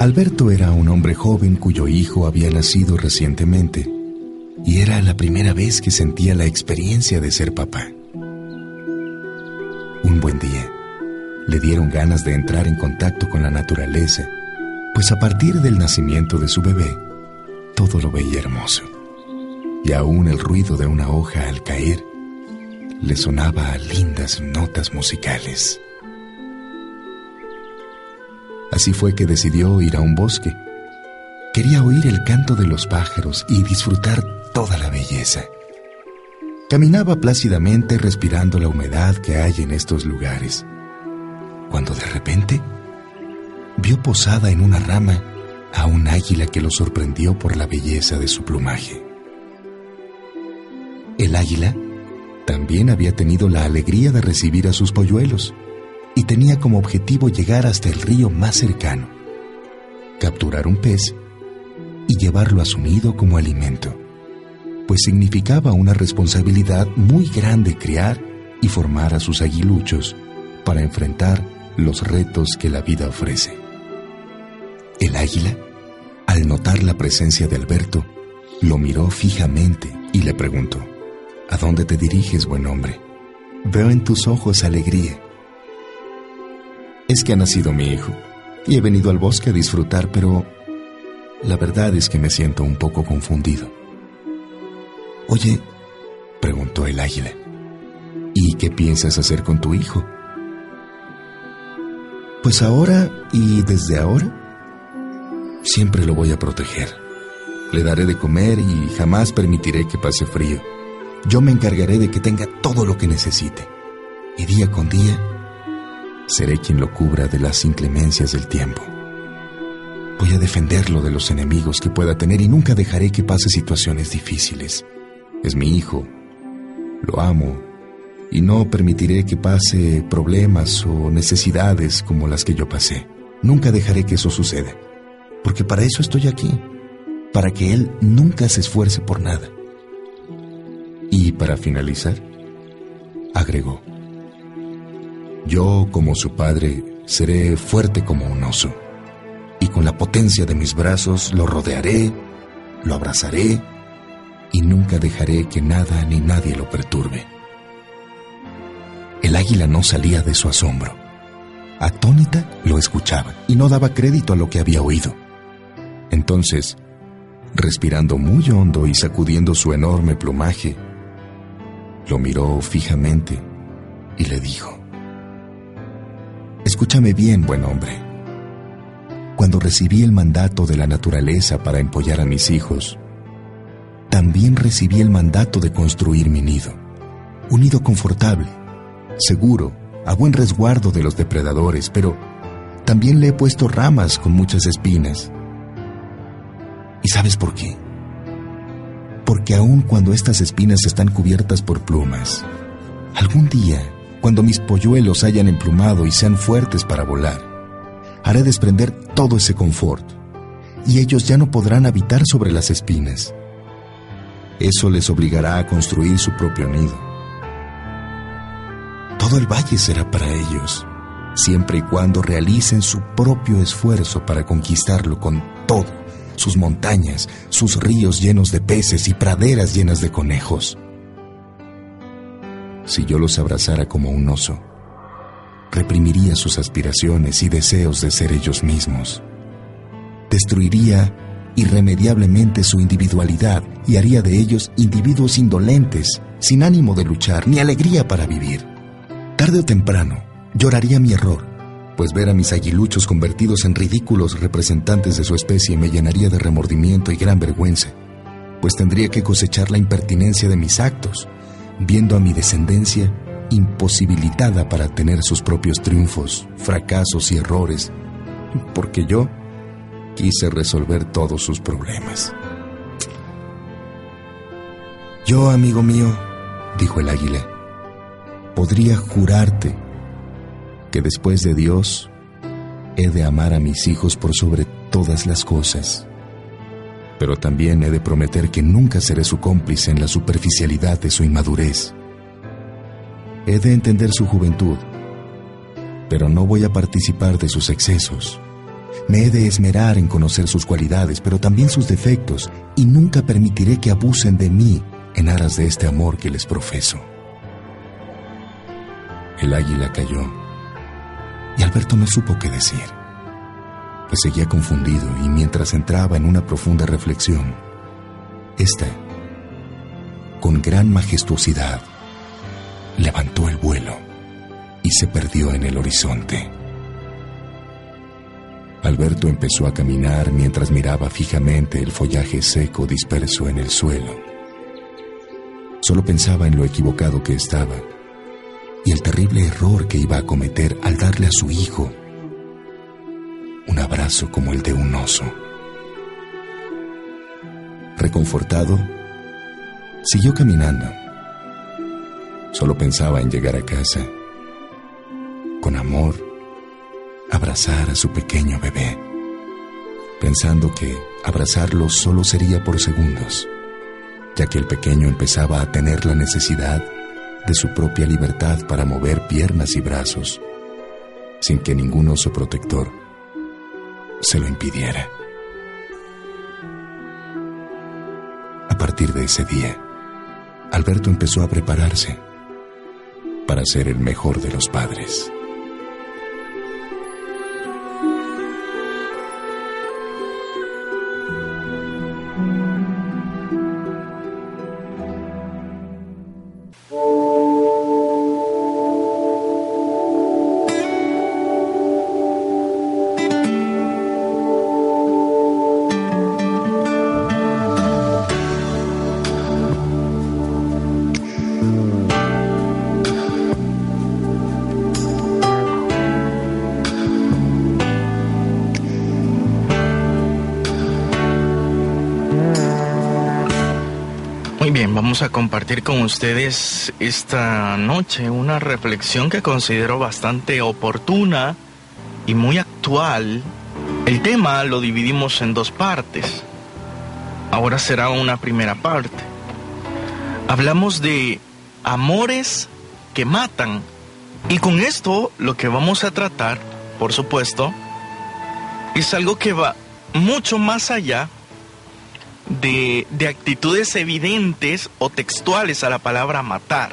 Alberto era un hombre joven cuyo hijo había nacido recientemente y era la primera vez que sentía la experiencia de ser papá. Un buen día, le dieron ganas de entrar en contacto con la naturaleza, pues a partir del nacimiento de su bebé, todo lo veía hermoso. Y aún el ruido de una hoja al caer le sonaba a lindas notas musicales. Así fue que decidió ir a un bosque. Quería oír el canto de los pájaros y disfrutar toda la belleza. Caminaba plácidamente respirando la humedad que hay en estos lugares, cuando de repente vio posada en una rama a un águila que lo sorprendió por la belleza de su plumaje. El águila también había tenido la alegría de recibir a sus polluelos y tenía como objetivo llegar hasta el río más cercano, capturar un pez y llevarlo a su nido como alimento, pues significaba una responsabilidad muy grande criar y formar a sus aguiluchos para enfrentar los retos que la vida ofrece. El águila, al notar la presencia de Alberto, lo miró fijamente y le preguntó, ¿A dónde te diriges, buen hombre? Veo en tus ojos alegría es que ha nacido mi hijo y he venido al bosque a disfrutar, pero la verdad es que me siento un poco confundido. Oye, preguntó el águila, ¿y qué piensas hacer con tu hijo? Pues ahora y desde ahora, siempre lo voy a proteger. Le daré de comer y jamás permitiré que pase frío. Yo me encargaré de que tenga todo lo que necesite. Y día con día, seré quien lo cubra de las inclemencias del tiempo. Voy a defenderlo de los enemigos que pueda tener y nunca dejaré que pase situaciones difíciles. Es mi hijo, lo amo y no permitiré que pase problemas o necesidades como las que yo pasé. Nunca dejaré que eso suceda, porque para eso estoy aquí, para que él nunca se esfuerce por nada. Y para finalizar, agregó, yo, como su padre, seré fuerte como un oso, y con la potencia de mis brazos lo rodearé, lo abrazaré, y nunca dejaré que nada ni nadie lo perturbe. El águila no salía de su asombro. Atónita lo escuchaba y no daba crédito a lo que había oído. Entonces, respirando muy hondo y sacudiendo su enorme plumaje, lo miró fijamente y le dijo, Escúchame bien, buen hombre. Cuando recibí el mandato de la naturaleza para empollar a mis hijos, también recibí el mandato de construir mi nido. Un nido confortable, seguro, a buen resguardo de los depredadores, pero también le he puesto ramas con muchas espinas. ¿Y sabes por qué? Porque aun cuando estas espinas están cubiertas por plumas, algún día cuando mis polluelos hayan emplumado y sean fuertes para volar, haré desprender todo ese confort y ellos ya no podrán habitar sobre las espinas. Eso les obligará a construir su propio nido. Todo el valle será para ellos, siempre y cuando realicen su propio esfuerzo para conquistarlo con todo, sus montañas, sus ríos llenos de peces y praderas llenas de conejos si yo los abrazara como un oso. Reprimiría sus aspiraciones y deseos de ser ellos mismos. Destruiría irremediablemente su individualidad y haría de ellos individuos indolentes, sin ánimo de luchar ni alegría para vivir. Tarde o temprano, lloraría mi error, pues ver a mis aguiluchos convertidos en ridículos representantes de su especie me llenaría de remordimiento y gran vergüenza, pues tendría que cosechar la impertinencia de mis actos viendo a mi descendencia imposibilitada para tener sus propios triunfos, fracasos y errores, porque yo quise resolver todos sus problemas. Yo, amigo mío, dijo el águila, podría jurarte que después de Dios he de amar a mis hijos por sobre todas las cosas pero también he de prometer que nunca seré su cómplice en la superficialidad de su inmadurez. He de entender su juventud, pero no voy a participar de sus excesos, Me he de esmerar en conocer sus cualidades, pero también sus defectos, y nunca permitiré que abusen de mí en aras de este amor que les profeso. El águila cayó, y Alberto no supo qué decir, seguía confundido y mientras entraba en una profunda reflexión, esta, con gran majestuosidad, levantó el vuelo y se perdió en el horizonte. Alberto empezó a caminar mientras miraba fijamente el follaje seco disperso en el suelo. Solo pensaba en lo equivocado que estaba y el terrible error que iba a cometer al darle a su hijo un abrazo como el de un oso. Reconfortado, siguió caminando. Solo pensaba en llegar a casa, con amor, abrazar a su pequeño bebé, pensando que abrazarlo solo sería por segundos, ya que el pequeño empezaba a tener la necesidad de su propia libertad para mover piernas y brazos, sin que ningún oso protector se lo impidiera. A partir de ese día, Alberto empezó a prepararse para ser el mejor de los padres. A compartir con ustedes esta noche una reflexión que considero bastante oportuna y muy actual. El tema lo dividimos en dos partes. Ahora será una primera parte. Hablamos de amores que matan. Y con esto lo que vamos a tratar, por supuesto, es algo que va mucho más allá de, actitudes evidentes o textuales a la palabra matar.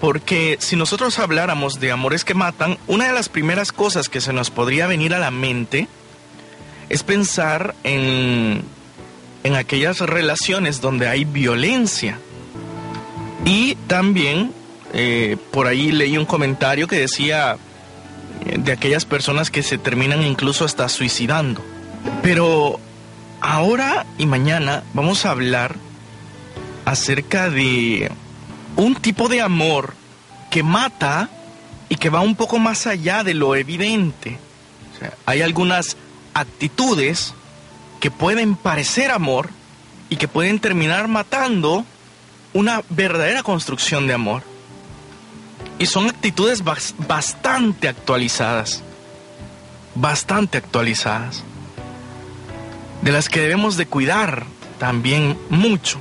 Porque si nosotros habláramos de amores que matan, una de las primeras cosas que se nos podría venir a la mente es pensar en, en aquellas relaciones donde hay violencia. Y también eh, por ahí leí un comentario que decía eh, de aquellas personas que se terminan incluso hasta suicidando. Pero Ahora y mañana vamos a hablar acerca de un tipo de amor que mata y que va un poco más allá de lo evidente. hay algunas actitudes que pueden parecer amor y que pueden terminar matando una verdadera construcción de amor. Y son actitudes bastante actualizadas, bastante actualizadas de las que debemos de cuidar también mucho.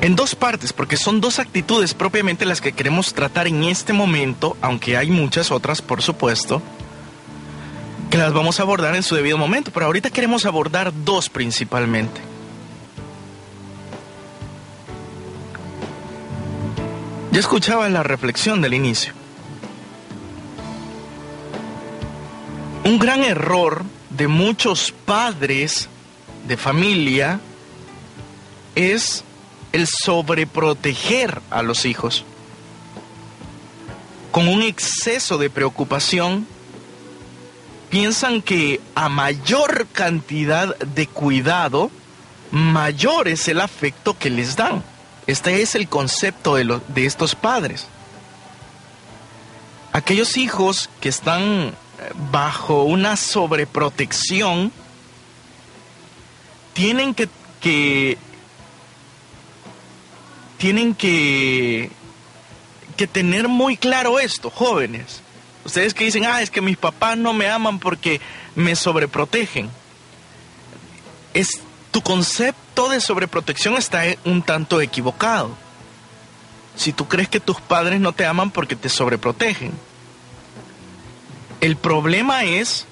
En dos partes, porque son dos actitudes propiamente las que queremos tratar en este momento, aunque hay muchas otras, por supuesto, que las vamos a abordar en su debido momento, pero ahorita queremos abordar dos principalmente. Yo escuchaba la reflexión del inicio. Un gran error de muchos padres de familia es el sobreproteger a los hijos. Con un exceso de preocupación, piensan que a mayor cantidad de cuidado, mayor es el afecto que les dan. Este es el concepto de, de estos padres. Aquellos hijos que están bajo una sobreprotección, tienen que, tienen que, que tener muy claro esto, jóvenes. Ustedes que dicen, ah, es que mis papás no me aman porque me sobreprotegen. Es, tu concepto de sobreprotección está un tanto equivocado. Si tú crees que tus padres no te aman porque te sobreprotegen El problema es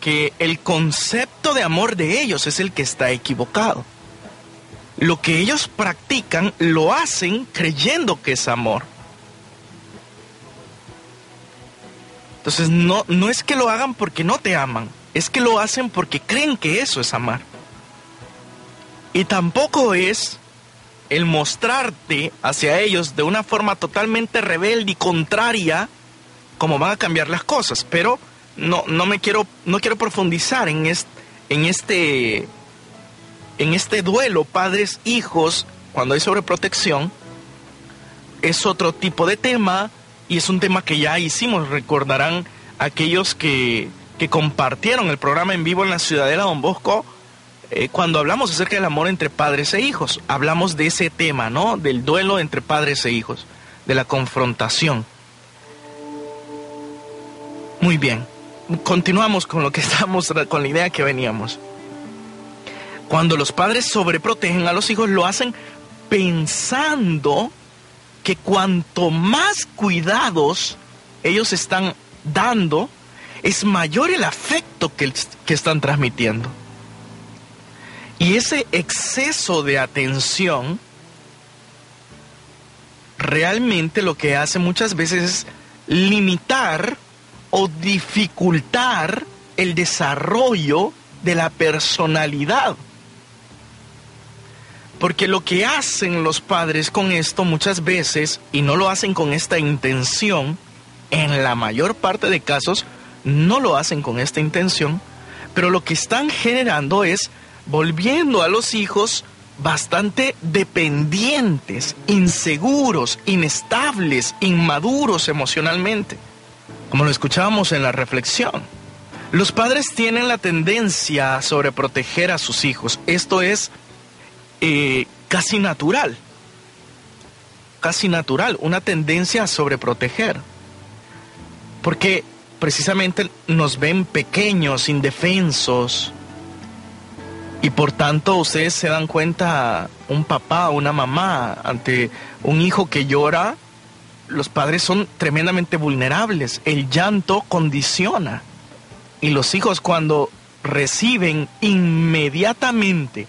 que el concepto de amor de ellos es el que está equivocado. Lo que ellos practican lo hacen creyendo que es amor. Entonces no, no es que lo hagan porque no te aman, es que lo hacen porque creen que eso es amar. Y tampoco es el mostrarte hacia ellos de una forma totalmente rebelde y contraria como van a cambiar las cosas. Pero no, no me quiero, no quiero profundizar en este, en este, en este duelo padres hijos cuando hay sobreprotección. Es otro tipo de tema y es un tema que ya hicimos. Recordarán aquellos que, que compartieron el programa en vivo en la Ciudadela Don Bosco. Eh, cuando hablamos acerca del amor entre padres e hijos, hablamos de ese tema, ¿no? Del duelo entre padres e hijos, de la confrontación. Muy bien continuamos con lo que estamos, con la idea que veníamos. Cuando los padres sobreprotegen a los hijos, lo hacen pensando que cuanto más cuidados ellos están dando, es mayor el afecto que, que están transmitiendo. Y ese exceso de atención realmente lo que hace muchas veces es limitar o dificultar el desarrollo de la personalidad. Porque lo que hacen los padres con esto muchas veces, y no lo hacen con esta intención, en la mayor parte de casos no lo hacen con esta intención, pero lo que están generando es volviendo a los hijos bastante dependientes, inseguros, inestables, inmaduros emocionalmente como lo escuchábamos en la reflexión. Los padres tienen la tendencia a sobreproteger a sus hijos. Esto es eh, casi natural. Casi natural, una tendencia a sobreproteger. Porque precisamente nos ven pequeños, indefensos. Y por tanto ustedes se dan cuenta, un papá una mamá ante un hijo que llora, los padres son tremendamente vulnerables. El llanto condiciona. Y los hijos cuando reciben inmediatamente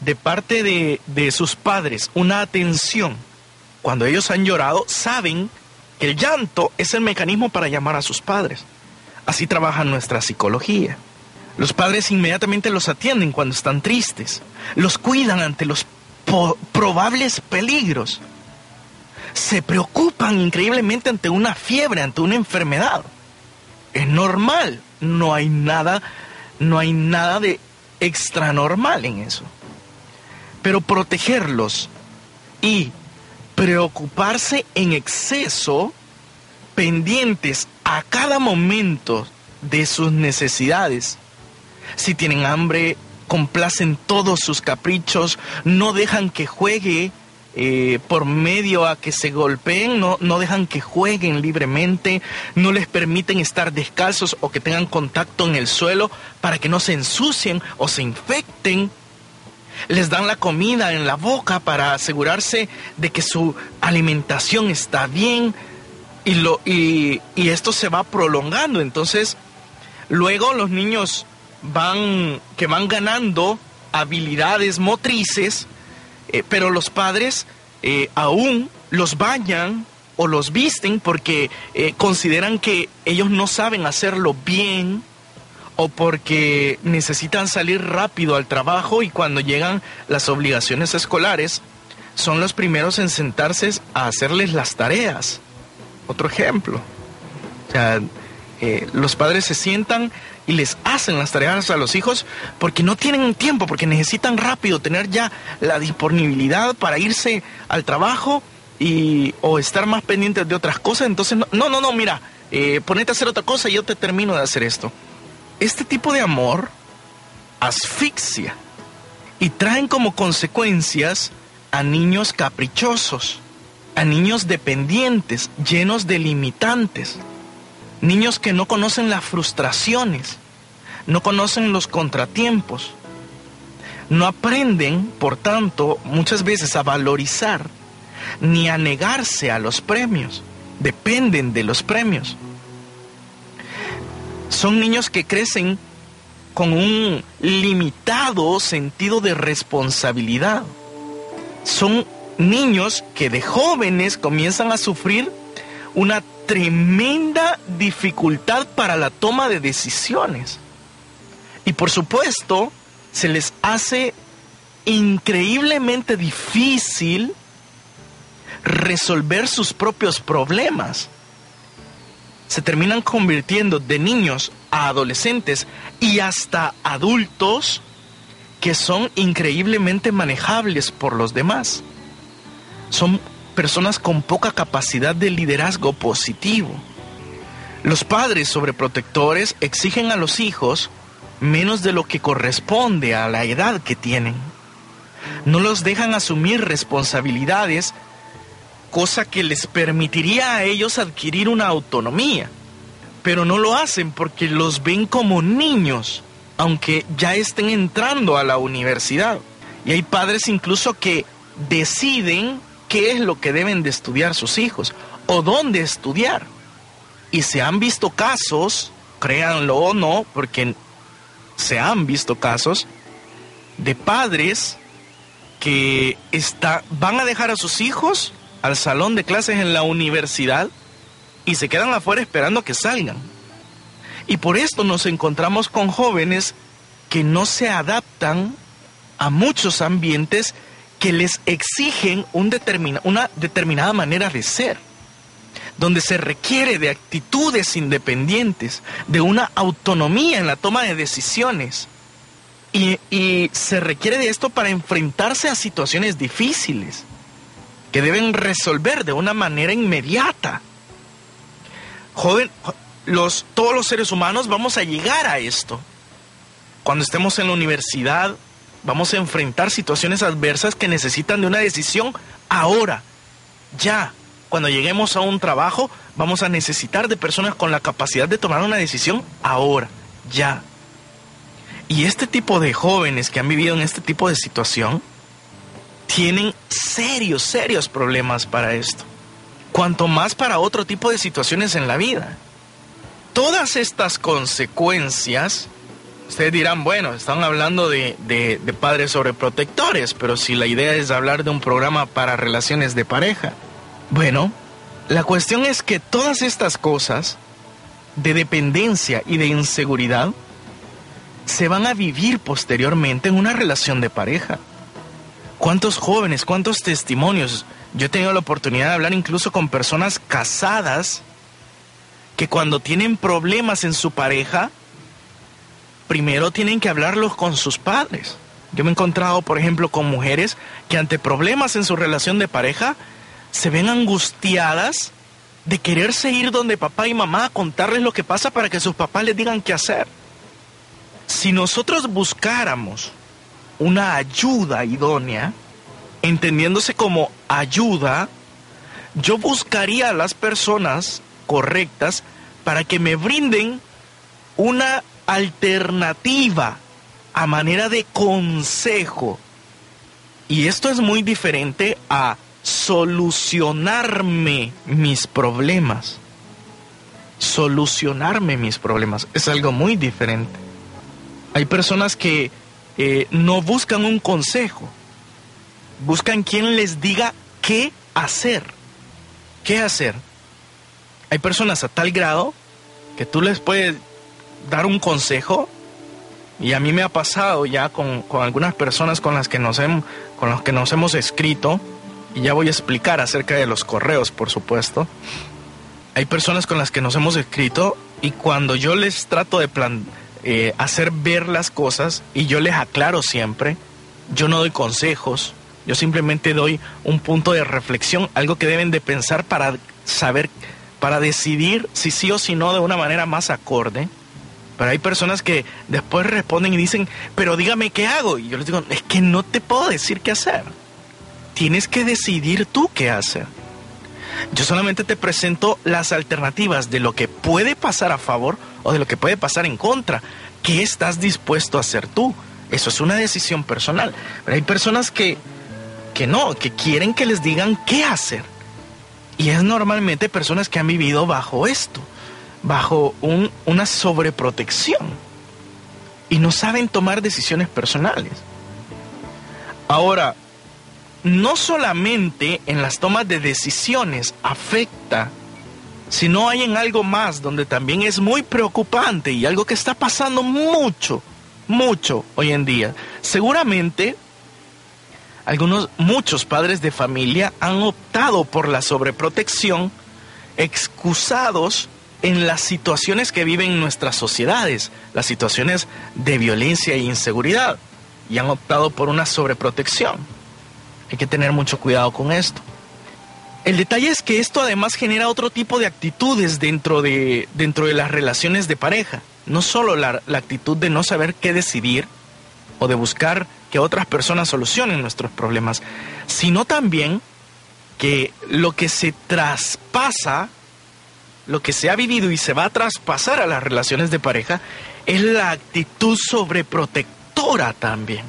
de parte de, de, sus padres una atención, cuando ellos han llorado, saben que el llanto es el mecanismo para llamar a sus padres. Así trabaja nuestra psicología. Los padres inmediatamente los atienden cuando están tristes, los cuidan ante los probables peligros se preocupan increíblemente ante una fiebre, ante una enfermedad. Es normal, no hay nada, no hay nada de extranormal en eso. Pero protegerlos y preocuparse en exceso, pendientes a cada momento de sus necesidades. Si tienen hambre, complacen todos sus caprichos, no dejan que juegue eh, por medio a que se golpeen, no, no dejan que jueguen libremente, no les permiten estar descalzos o que tengan contacto en el suelo para que no se ensucien o se infecten. Les dan la comida en la boca para asegurarse de que su alimentación está bien y, lo, y, y esto se va prolongando. Entonces, luego los niños van, que van ganando habilidades motrices, eh, pero los padres eh, aún los bañan o los visten porque eh, consideran que ellos no saben hacerlo bien o porque necesitan salir rápido al trabajo y cuando llegan las obligaciones escolares son los primeros en sentarse a hacerles las tareas. Otro ejemplo. O sea, los padres se sientan y les hacen las tareas a los hijos porque no tienen tiempo, porque necesitan rápido tener ya la disponibilidad para irse al trabajo y, o estar más pendientes de otras cosas. Entonces, no, no, no, mira, eh, ponete a hacer otra cosa y yo te termino de hacer esto. Este tipo de amor asfixia y traen como consecuencias a niños caprichosos, a niños dependientes, llenos de limitantes. Niños que no conocen las frustraciones, no conocen los contratiempos, no aprenden, por tanto, muchas veces a valorizar ni a negarse a los premios, dependen de los premios. Son niños que crecen con un limitado sentido de responsabilidad. Son niños que de jóvenes comienzan a sufrir una tremenda dificultad para la toma de decisiones. Y por supuesto, se les hace increíblemente difícil resolver sus propios problemas. Se terminan convirtiendo de niños a adolescentes y hasta adultos que son increíblemente manejables por los demás. Son personas con poca capacidad de liderazgo positivo. Los padres sobreprotectores exigen a los hijos menos de lo que corresponde a la edad que tienen. No los dejan asumir responsabilidades, cosa que les permitiría a ellos adquirir una autonomía. Pero no lo hacen porque los ven como niños, aunque ya estén entrando a la universidad. Y hay padres incluso que deciden qué es lo que deben de estudiar sus hijos o dónde estudiar. Y se han visto casos, créanlo o no, porque se han visto casos de padres que está, van a dejar a sus hijos al salón de clases en la universidad y se quedan afuera esperando que salgan. Y por esto nos encontramos con jóvenes que no se adaptan a muchos ambientes que les exigen un una determinada manera de ser, donde se requiere de actitudes independientes, de una autonomía en la toma de decisiones. Y, y se requiere de esto para enfrentarse a situaciones difíciles que deben resolver de una manera inmediata. Joven, los, todos los seres humanos vamos a llegar a esto. Cuando estemos en la universidad, vamos a enfrentar situaciones adversas que necesitan de una decisión ahora, ya. Cuando lleguemos a un trabajo, vamos a necesitar de personas con la capacidad de tomar una decisión ahora, ya. Y este tipo de jóvenes que han vivido en este tipo de situación tienen serios, serios problemas para esto. Cuanto más para otro tipo de situaciones en la vida. Todas estas consecuencias Ustedes dirán, bueno, están hablando de, de, de, padres sobreprotectores, pero si la idea es hablar de un programa para relaciones de pareja. Bueno, la cuestión es que todas estas cosas de dependencia y de inseguridad se van a vivir posteriormente en una relación de pareja. ¿Cuántos jóvenes, cuántos testimonios? Yo he tenido la oportunidad de hablar incluso con personas casadas que cuando tienen problemas en su pareja, primero tienen que hablarlos con sus padres. Yo me he encontrado, por ejemplo, con mujeres que ante problemas en su relación de pareja se ven angustiadas de quererse ir donde papá y mamá a contarles lo que pasa para que sus papás les digan qué hacer. Si nosotros buscáramos una ayuda idónea, entendiéndose como ayuda, yo buscaría a las personas correctas para que me brinden una alternativa a manera de consejo. Y esto es muy diferente a solucionarme mis problemas. Solucionarme mis problemas es algo muy diferente. Hay personas que eh, no buscan un consejo, buscan quien les diga qué hacer. ¿Qué hacer? Hay personas a tal grado que tú les puedes dar un consejo y a mí me ha pasado ya con, algunas personas con las que nos hemos, con que nos hemos escrito y ya voy a explicar acerca de los correos, por supuesto. Hay personas con las que nos hemos escrito y cuando yo les trato de plan, eh, hacer ver las cosas y yo les aclaro siempre, yo no doy consejos, yo simplemente doy un punto de reflexión, algo que deben de pensar para saber, para decidir si sí o si no de una manera más acorde. Pero hay personas que después responden y dicen, pero dígame qué hago. Y yo les digo, es que no te puedo decir qué hacer. Tienes que decidir tú qué hacer. Yo solamente te presento las alternativas de lo que puede pasar a favor o de lo que puede pasar en contra. ¿Qué estás dispuesto a hacer tú? Eso es una decisión personal. Pero hay personas que, que no, que quieren que les digan qué hacer. Y es normalmente personas que han vivido bajo esto bajo un, una sobreprotección y no saben tomar decisiones personales. Ahora, no solamente en las tomas de decisiones afecta, sino hay en algo más donde también es muy preocupante y algo que está pasando mucho, mucho hoy en día. Seguramente algunos, muchos padres de familia han optado por la sobreprotección, excusados en las situaciones que viven nuestras sociedades, las situaciones de violencia e inseguridad, y han optado por una sobreprotección. Hay que tener mucho cuidado con esto. El detalle es que esto además genera otro tipo de actitudes dentro de, dentro de las relaciones de pareja. No solo la, la actitud de no saber qué decidir o de buscar que otras personas solucionen nuestros problemas, sino también que lo que se traspasa, lo que se ha vivido y se va a traspasar a las relaciones de pareja, es la actitud sobreprotectora también.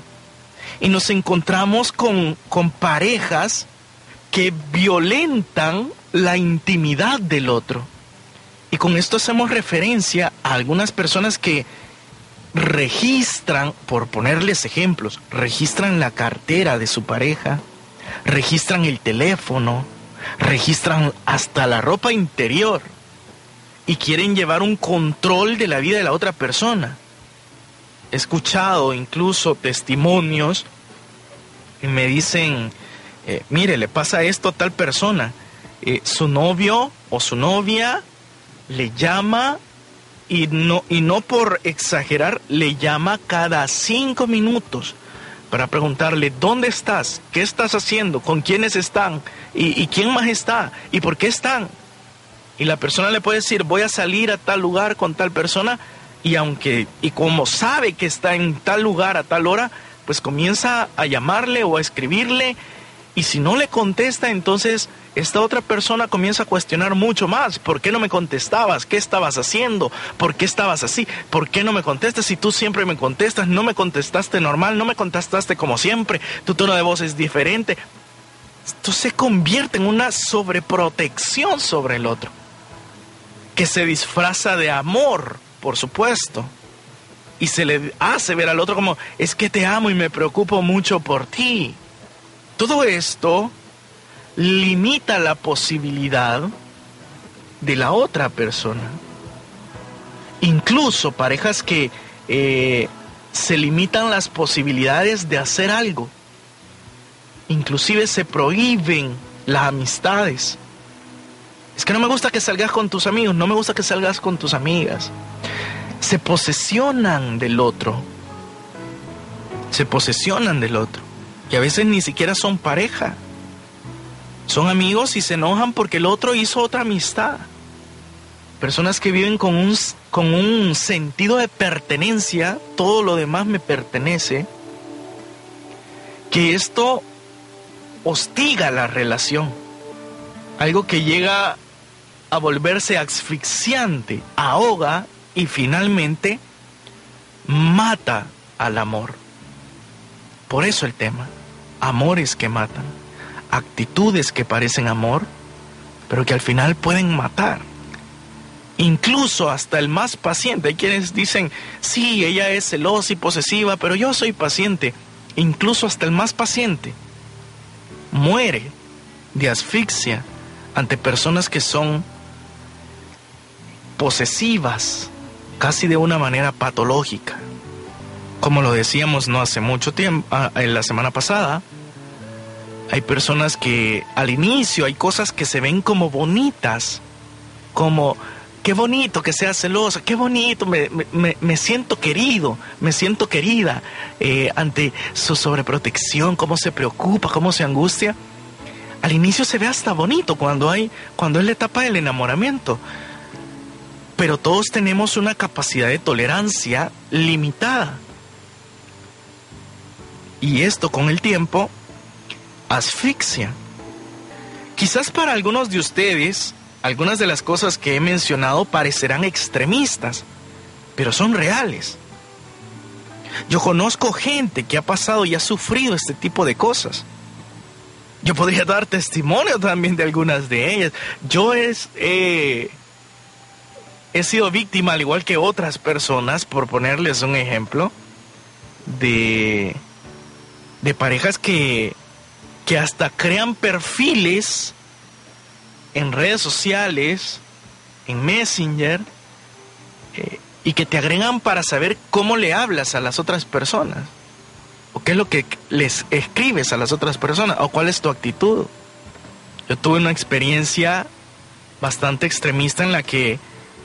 Y nos encontramos con, con parejas que violentan la intimidad del otro. Y con esto hacemos referencia a algunas personas que registran, por ponerles ejemplos, registran la cartera de su pareja, registran el teléfono, registran hasta la ropa interior y quieren llevar un control de la vida de la otra persona. He escuchado incluso testimonios y me dicen, eh, mire, le pasa esto a tal persona, eh, su novio o su novia le llama y no, y no por exagerar, le llama cada cinco minutos para preguntarle dónde estás, qué estás haciendo, con quiénes están y, y, quién más está y por qué están. Y la persona le puede decir voy a salir a tal lugar con tal persona y aunque y como sabe que está en tal lugar a tal hora, pues comienza a llamarle o a escribirle y si no le contesta entonces esta otra persona comienza a cuestionar mucho más. ¿Por qué no me contestabas? ¿Qué estabas haciendo? ¿Por qué estabas así? ¿Por qué no me contestas? Si tú siempre me contestas, no me contestaste normal, no me contestaste como siempre, tu tono de voz es diferente. Esto se convierte en una sobreprotección sobre el otro, que se disfraza de amor, por supuesto, y se le hace ver al otro como, es que te amo y me preocupo mucho por ti. Todo esto limita la posibilidad de la otra persona. Incluso parejas que eh, se limitan las posibilidades de hacer algo. Inclusive se prohíben las amistades. Es que no me gusta que salgas con tus amigos, no me gusta que salgas con tus amigas. Se posesionan del otro. Se posesionan del otro. Y a veces ni siquiera son pareja. Son amigos y se enojan porque el otro hizo otra amistad. Personas que viven con un, con un sentido de pertenencia, todo lo demás me pertenece, que esto hostiga la relación. Algo que llega a volverse asfixiante, ahoga y finalmente mata al amor. Por eso el tema, amores que matan actitudes que parecen amor, pero que al final pueden matar. Incluso hasta el más paciente. Hay quienes dicen, sí, ella es celosa y posesiva, pero yo soy paciente. Incluso hasta el más paciente muere de asfixia ante personas que son posesivas, casi de una manera patológica. Como lo decíamos no hace mucho tiempo, ah, en la semana pasada, hay personas que al inicio hay cosas que se ven como bonitas, como qué bonito que sea celosa, qué bonito, me, me, siento querido, me siento querida eh, ante su sobreprotección, cómo se preocupa, cómo se angustia. Al inicio se ve hasta bonito cuando hay, cuando es la etapa del enamoramiento. Pero todos tenemos una capacidad de tolerancia limitada. Y esto con el tiempo asfixia. Quizás para algunos de ustedes, algunas de las cosas que he mencionado parecerán extremistas, pero son reales. Yo conozco gente que ha pasado y ha sufrido este tipo de cosas. Yo podría dar testimonio también de algunas de ellas. Yo es, he he sido víctima, al igual que otras personas, por ponerles un ejemplo, de, de parejas que, que hasta crean perfiles en redes sociales, en Messenger, eh, y que te agregan para saber cómo le hablas a las otras personas, o qué es lo que les escribes a las otras personas, o cuál es tu actitud. Yo tuve una experiencia bastante extremista en la que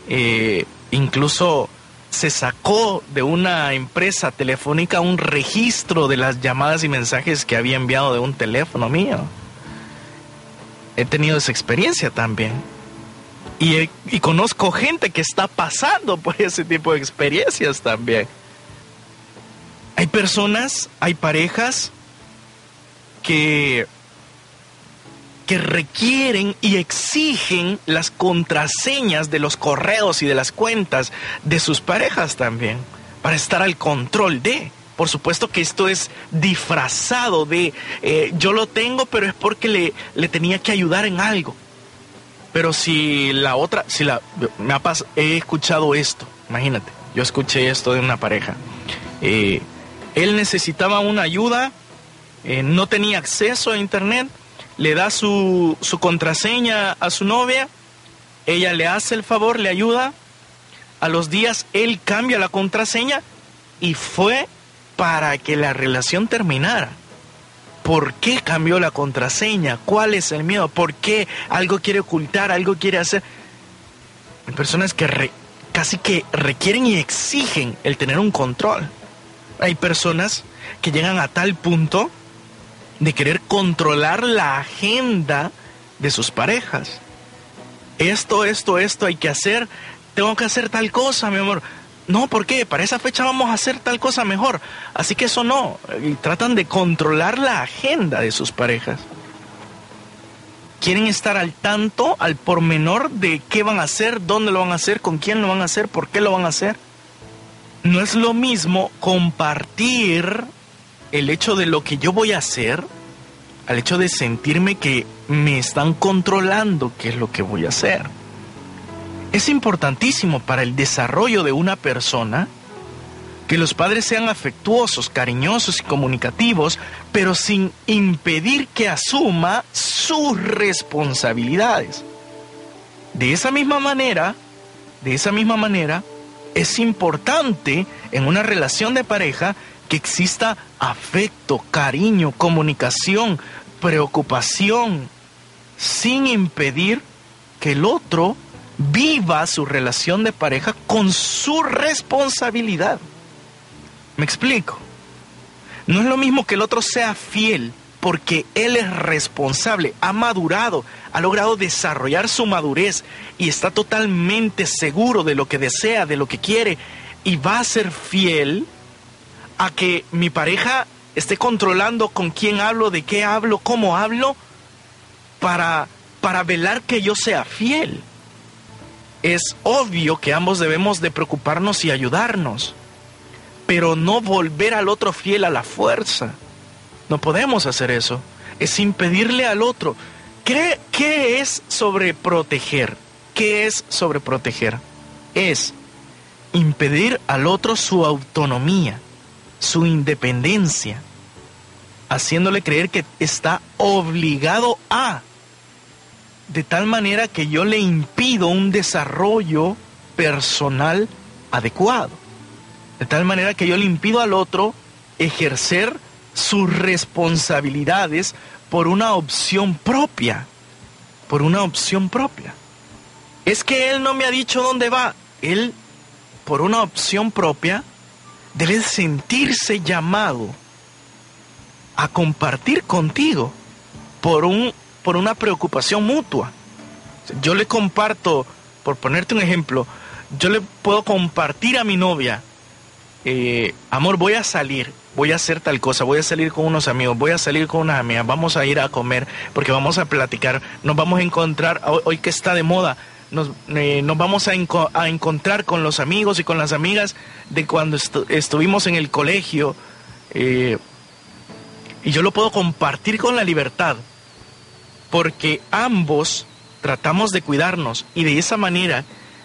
eh, incluso se sacó de una empresa telefónica un registro de las llamadas y mensajes que había enviado de un teléfono mío. He tenido esa experiencia también. Y, y conozco gente que está pasando por ese tipo de experiencias también. Hay personas, hay parejas que que requieren y exigen las contraseñas de los correos y de las cuentas de sus parejas también, para estar al control de. Por supuesto que esto es disfrazado de eh, yo lo tengo, pero es porque le, le tenía que ayudar en algo. Pero si la otra, si la, me ha he escuchado esto, imagínate, yo escuché esto de una pareja. Eh, él necesitaba una ayuda, eh, no tenía acceso a internet, le da su, su contraseña a su novia, ella le hace el favor, le ayuda, a los días él cambia la contraseña y fue para que la relación terminara. ¿Por qué cambió la contraseña? ¿Cuál es el miedo? ¿Por qué algo quiere ocultar, algo quiere hacer? Hay personas que casi que requieren y exigen el tener un control. Hay personas que llegan a tal punto de querer controlar la agenda de sus parejas. Esto, esto, esto hay que hacer. Tengo que hacer tal cosa, mi amor. No, ¿por qué? Para esa fecha vamos a hacer tal cosa mejor. Así que eso no. Tratan de controlar la agenda de sus parejas. Quieren estar al tanto, al pormenor de qué van a hacer, dónde lo van a hacer, con quién lo van a hacer, por qué lo van a hacer. No es lo mismo compartir el hecho de lo que yo voy a hacer, al hecho de sentirme que me están controlando qué es lo que voy a hacer. Es importantísimo para el desarrollo de una persona que los padres sean afectuosos, cariñosos y comunicativos, pero sin impedir que asuma sus responsabilidades. De esa misma manera, de esa misma manera, es importante en una relación de pareja que exista afecto, cariño, comunicación, preocupación, sin impedir que el otro viva su relación de pareja con su responsabilidad. ¿Me explico? No es lo mismo que el otro sea fiel porque él es responsable, ha madurado, ha logrado desarrollar su madurez y está totalmente seguro de lo que desea, de lo que quiere y va a ser fiel a que mi pareja esté controlando con quién hablo, de qué hablo, cómo hablo, para, para velar que yo sea fiel. Es obvio que ambos debemos de preocuparnos y ayudarnos, pero no volver al otro fiel a la fuerza. No podemos hacer eso. Es impedirle al otro. ¿Qué, qué es sobreproteger? ¿Qué es sobreproteger? Es impedir al otro su autonomía su independencia, haciéndole creer que está obligado a, de tal manera que yo le impido un desarrollo personal adecuado, de tal manera que yo le impido al otro ejercer sus responsabilidades por una opción propia, por una opción propia. Es que él no me ha dicho dónde va, él por una opción propia debe sentirse llamado a compartir contigo por, un, por una preocupación mutua. Yo le comparto, por ponerte un ejemplo, yo le puedo compartir a mi novia, eh, amor, voy a salir, voy a hacer tal cosa, voy a salir con unos amigos, voy a salir con unas amigas, vamos a ir a comer, porque vamos a platicar, nos vamos a encontrar, hoy que está de moda, nos, eh, nos vamos a, encontrar con los amigos y con las amigas de cuando estuvimos en el colegio. Eh, y yo lo puedo compartir con la libertad, porque ambos tratamos de cuidarnos y de esa manera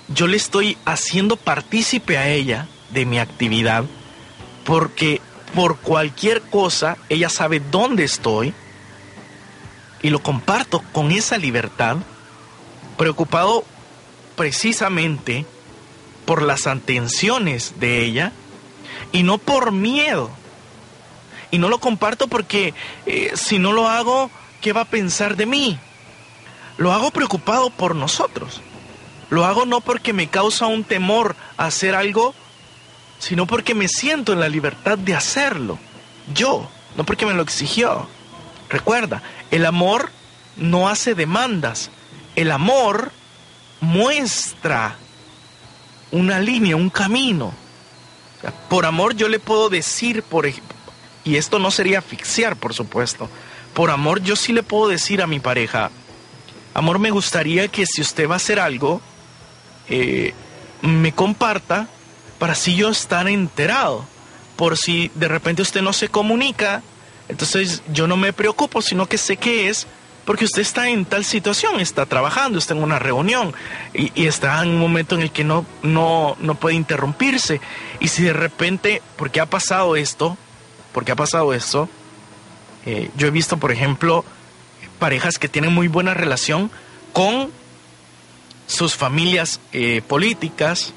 yo le estoy haciendo partícipe a ella de mi actividad porque por cualquier cosa ella sabe dónde estoy y lo comparto con esa libertad, preocupado precisamente por las atenciones de ella y no por miedo. Y no lo comparto porque eh, si no lo hago, ¿qué va a pensar de mí? Lo hago preocupado por nosotros. Lo hago no porque me causa un temor hacer algo, sino porque me siento en la libertad de hacerlo. Yo, no porque me lo exigió. Recuerda, el amor no hace demandas. El amor muestra una línea, un camino. Por amor yo le puedo decir, por y esto no sería asfixiar, por supuesto. Por amor yo sí le puedo decir a mi pareja, amor, me gustaría que si usted va a hacer algo, eh, me comparta para así yo estar enterado. Por si de repente usted no se comunica, entonces yo no me preocupo, sino que sé que es porque usted está en tal situación, está trabajando, está en una reunión y, está en un momento en el que no, no, no puede interrumpirse. Y si de repente, porque ha pasado esto, porque ha pasado esto, eh, yo he visto, por ejemplo, parejas que tienen muy buena relación con sus familias eh, políticas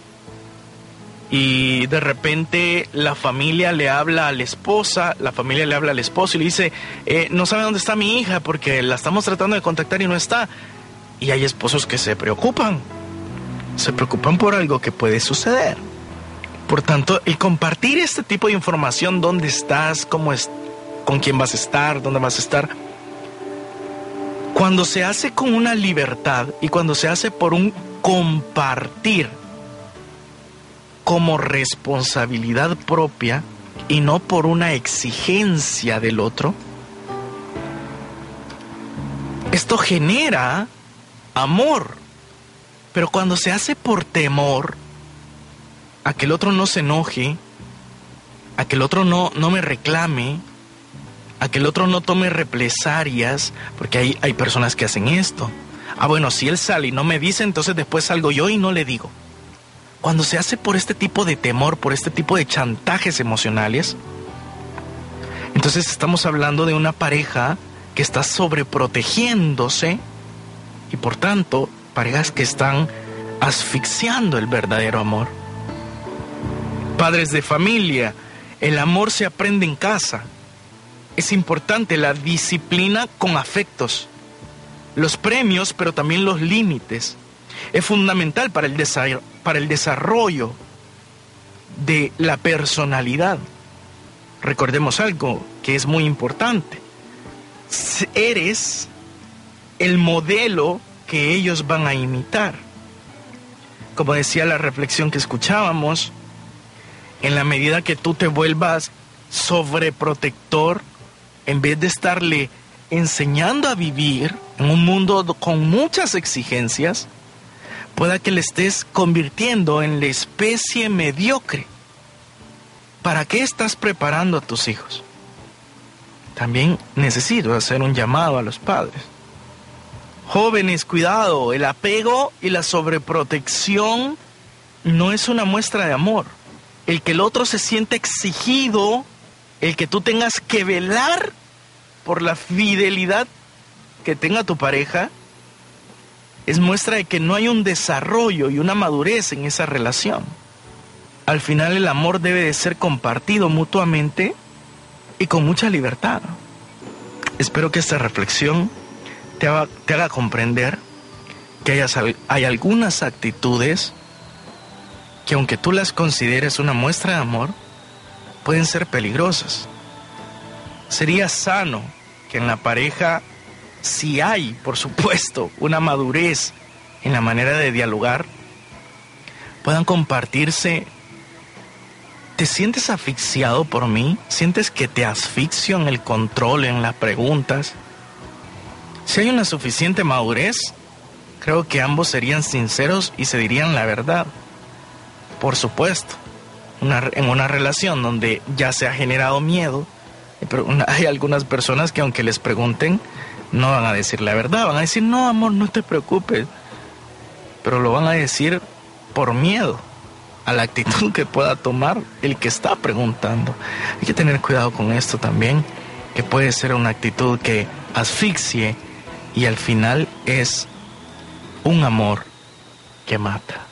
y de repente la familia le habla a la esposa, la familia le habla al esposo y le dice, eh, no sabe dónde está mi hija porque la estamos tratando de contactar y no está. Y hay esposos que se preocupan, se preocupan por algo que puede suceder. Por tanto, el compartir este tipo de información, dónde estás, cómo es, con quién vas a estar, dónde vas a estar, cuando se hace con una libertad y cuando se hace por un compartir como responsabilidad propia y no por una exigencia del otro, esto genera amor. Pero cuando se hace por temor a que el otro no se enoje, a que el otro no, no me reclame, a que el otro no tome represalias, porque hay, hay personas que hacen esto. Ah, bueno, si él sale y no me dice, entonces después salgo yo y no le digo. Cuando se hace por este tipo de temor, por este tipo de chantajes emocionales, entonces estamos hablando de una pareja que está sobreprotegiéndose y por tanto parejas que están asfixiando el verdadero amor. Padres de familia, el amor se aprende en casa, es importante la disciplina con afectos, los premios, pero también los límites. Es fundamental para el, para el desarrollo de la personalidad. Recordemos algo que es muy importante. Eres el modelo que ellos van a imitar. Como decía la reflexión que escuchábamos, en la medida que tú te vuelvas sobreprotector, en vez de estarle enseñando a vivir en un mundo con muchas exigencias, pueda que le estés convirtiendo en la especie mediocre. ¿Para qué estás preparando a tus hijos? También necesito hacer un llamado a los padres. Jóvenes, cuidado, el apego y la sobreprotección no es una muestra de amor. El que el otro se siente exigido el que tú tengas que velar por la fidelidad que tenga tu pareja, es muestra de que no hay un desarrollo y una madurez en esa relación. Al final el amor debe de ser compartido mutuamente y con mucha libertad. Espero que esta reflexión te haga, comprender que hay algunas actitudes que aunque tú las consideres una muestra de amor, pueden ser peligrosas. Sería sano que en la pareja, si hay, por supuesto, una madurez en la manera de dialogar, puedan compartirse. ¿Te sientes asfixiado por mí? ¿Sientes que te asfixio en el control, en las preguntas? Si hay una suficiente madurez, creo que ambos serían sinceros y se dirían la verdad. Por supuesto en una relación donde ya se ha generado miedo, hay algunas personas que aunque les pregunten, no van a decir la verdad, van a decir, no, amor, no te preocupes, pero lo van a decir por miedo a la actitud que pueda tomar el que está preguntando. Hay que tener cuidado con esto también, que puede ser una actitud que asfixie y al final es un amor que mata.